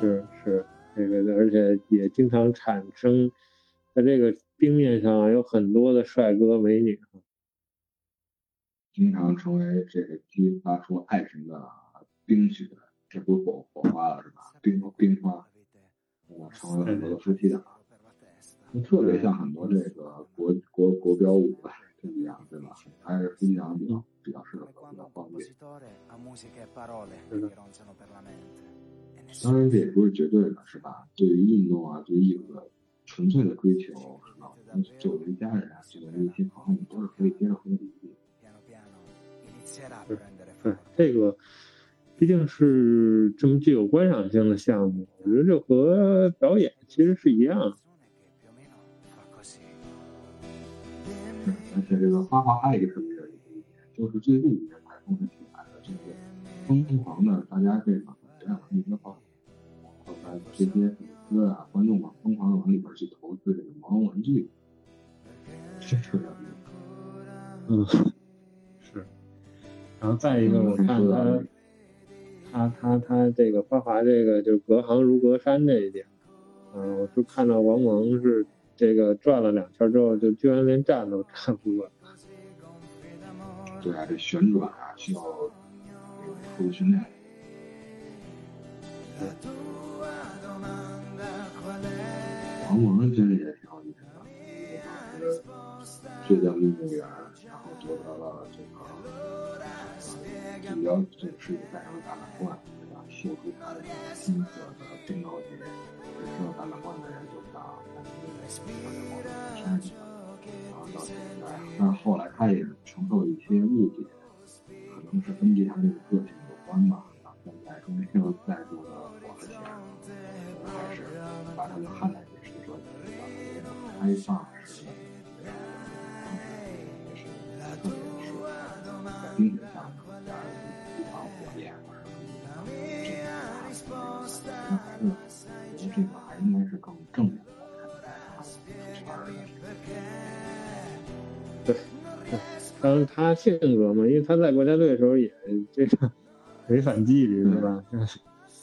Speaker 3: 是是，这个而且也经常产生在这个冰面上有很多的帅哥美女。
Speaker 4: 经常成为这个激发出爱神的冰雪，这不是火火花了是吧？冰冰花，我成为了很多的夫妻档，就特别像很多这个国国国标舞这样，对吧？还是夫妻档比较比较适合，比较方便。当然这也不是绝对的，是吧？对于运动啊，对于艺术的纯粹的追求，是吧？作为家人啊，作为一些朋友，都是可以接受和理解。
Speaker 3: 对，这个毕竟是这么具有观赏性的项目，我觉得这和表演其实是一样的。
Speaker 4: 而且这个花滑还有一个特别的一点，就是最近几年才风起来的这个疯狂的，大家这个这样一个话，后来这些粉丝啊、观众啊，疯狂的往里边去投资这个毛绒玩具，是特别
Speaker 3: 嗯。然后再一个，我看他，他他他这个花滑这个就隔行如隔山这一点，嗯，我就看到王蒙是这个转了两圈之后，就居然连站都站不稳。
Speaker 4: 对啊，这旋转啊需要特殊训练。王蒙其实也挺好意思的，当时浙江运动员，然后夺得了这个。比较这个世界赛上的大满贯，对吧？秀出他的金色的正高旗，只知道大满贯的人就知道，但是因为他在某种山上，然后到现在，但是后来他也承受了一些误解，可能是根据他这个个性有关吧。到现在终于又再度的火了起来，开始把他的汉代美食说比较开放
Speaker 3: 他性格嘛，因为他在国家队的时候也这个 违反纪律是吧？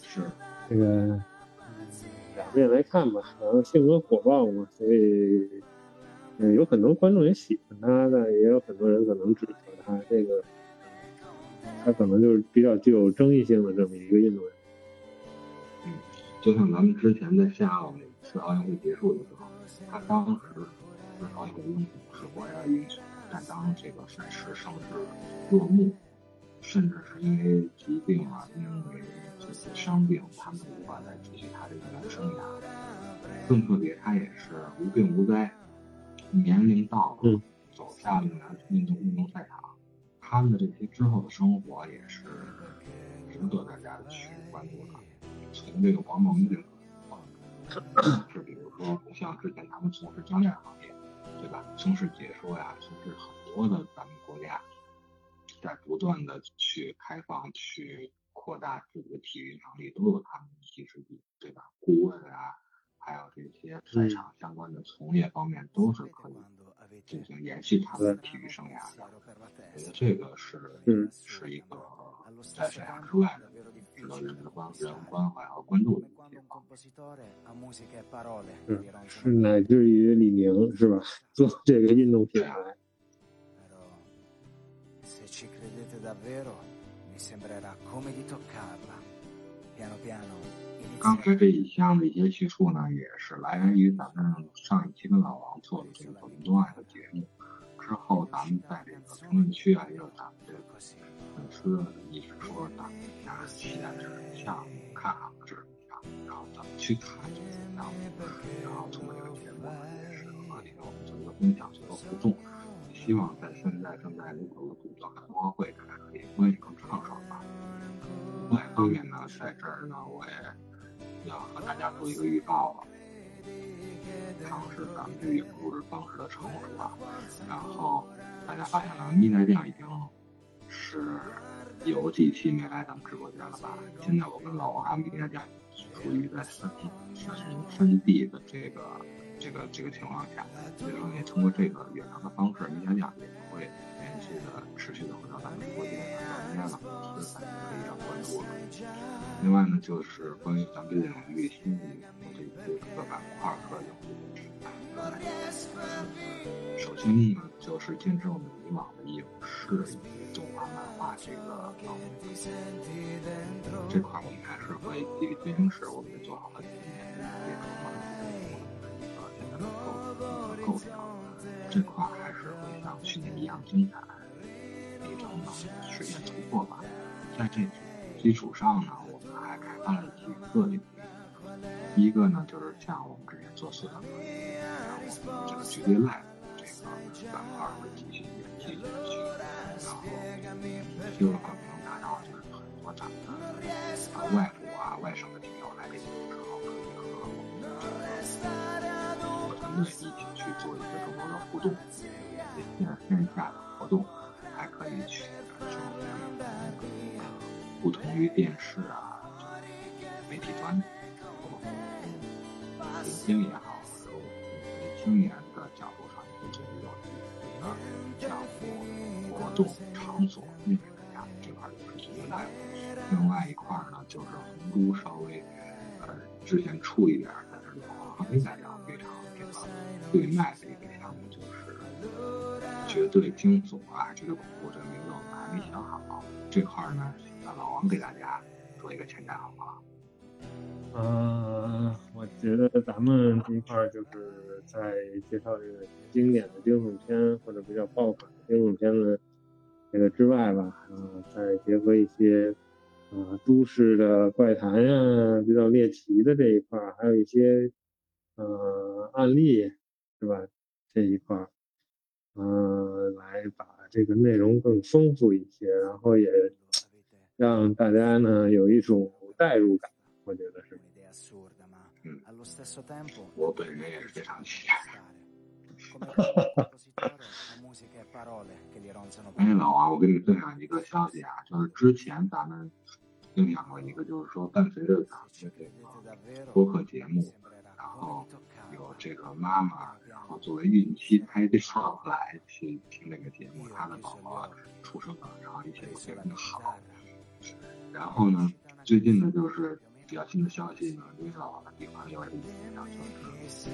Speaker 4: 是
Speaker 3: 这个两面来看吧。然后性格火爆嘛，所以嗯，有很多观众也喜欢他，但也有很多人可能指责他这个，他可能就是比较具有争议性的这么一个运动员。
Speaker 4: 嗯就像咱们之前在夏奥那次奥运会结束的时候，他当时是奥运会是国家的英雄，但当这个赛事甚至落幕，甚至是因为疾病啊，因为这些伤病，他们无法再继续他的运动生涯。更特别，他也是无病无灾，年龄到了，走下了运动运动赛场，他们的这些之后的生活也是值得大家去关注的。从这个王蒙这个，是比如说像之前他们从事教练行业，对吧？从事解说呀，从事很多的咱们国家在不断的去开放、去扩扩大自己的体育能力，都有他们的一席之地，对吧？顾问啊，还有这些赛场相关的从业方面，都是可以进行延续他们的体育生涯的。我觉得这个是是一个在赛场之外的值得人们关人关怀和关注的地方。
Speaker 3: 嗯，乃至于李宁是吧？做这个运动品牌。
Speaker 4: 刚才这一项的一些叙述呢，也是来源于咱们上一期跟老王做的这个抖音冬爱的节目。之后，咱们在这个评论区啊，也有咱们这个粉丝一直说咱们家期待这个项目，看好这个项目，然后怎么去看这个项目，然后通过这个节目分享，这个互动。希望在现在正在路口的古早冬奥会，大家可以关系更畅爽吧。另外一方面呢，在这儿呢，我也要和大家做一个预告了，尝试咱们这个录制方式的成熟吧。然后大家发现了，蜜奈酱已经是有几期没来咱们直播间了吧？现在我跟老王蜜奈酱处于在分分分地的这个。这个这个情况下，所以说也通过这个远程的方式，明天讲也会连续的持续的回到咱们直播间来聊天了，粉丝可以要关注我们。另外呢，就是关于咱们这种月薪的这这个板块和有的首先呢，就是坚持我们以往的影视动画漫画这个方面，这块我们还是会继续坚持，我们做好了今年的这个。构构成这块还是会像去年一样精彩，力争能实现突破吧。在这基础上呢，我们还开发了几个领域，一个呢就是像我们之前做四的，然后这个绝对赖这个板块会继续延续下去，然后希望能达到就是很多咱们的外部啊外省的听一起去做一个更多的互动，线线下的活动，还可以去感受不同于电视啊媒体端的明星也好，从青年的角度上也是有一个项目活动场所内容大家这块也是存在的。另外一块呢，就是红都稍微呃之前出一点。对麦的一个项目就是绝对惊悚啊，绝对恐怖，这个名字我们还没想好。这块呢，让老王给大家做一个前瞻，好不好？
Speaker 3: 嗯，我觉得咱们这一块就是在介绍这个经典的惊悚片或者比较爆款的惊悚片的这个之外吧，嗯，再结合一些啊都市的怪谈呀，比较猎奇的这一块，还有一些呃案例。是吧？这一块儿，嗯，来把这个内容更丰富一些，然后也让大家呢有一种代入感，我觉得是。
Speaker 4: 嗯，我本人也是非常期待。哎，老王，我跟你分享一个消息啊，就是之前咱们分享过一个，就是说伴随着咱们这个播客节目，然后有这个妈妈。作为孕期胎教来去听这个节目，他的宝宝出生了，然后一切都非常的好。然后呢，最近呢就是比较新的消息呢，因为老王的地方有一点就是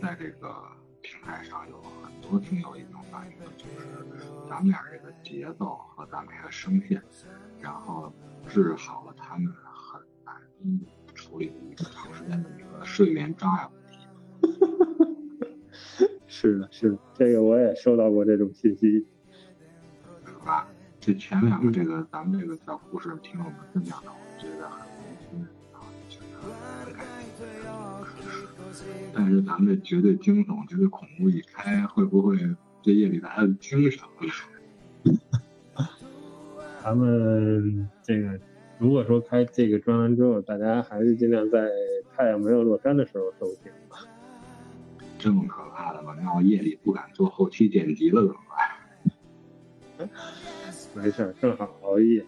Speaker 4: 在这个平台上有很多听友已经反映，就是咱们俩这个节奏和咱们俩的声线，然后治好了他们很难处理的一个长时间的一个睡眠障碍。
Speaker 3: 是的，是的，这个我也收到过这种信息，
Speaker 4: 是吧？这前两个这个咱们这个小故事听我们分享的，我觉得很温馨啊，觉得很开心。但是咱们这绝对惊悚、绝对恐怖一开，会不会这夜里大家精神
Speaker 3: 了？咱们这个如果说开这个专栏之后，大家还是尽量在太阳没有落山的时候收听吧。
Speaker 4: 这么可怕的吗？那我夜里不敢做后期剪辑了，怎么办？
Speaker 3: 没事，正好熬夜。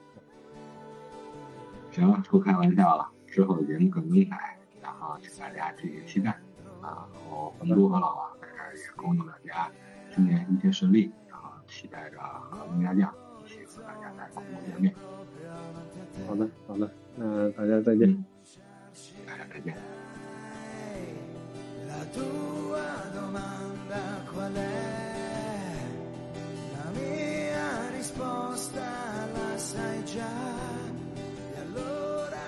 Speaker 4: 行，不开玩笑了，之后的节目更精彩，然后请大家继续期待啊！然后红都和老王在这儿也恭祝大家新年一切顺利，然后期待着和林家将一起和大家在空中见面。
Speaker 3: 好的，好的，那大家再见。
Speaker 4: 大家再见。
Speaker 5: La tua domanda qual è? La mia risposta la sai già. E allora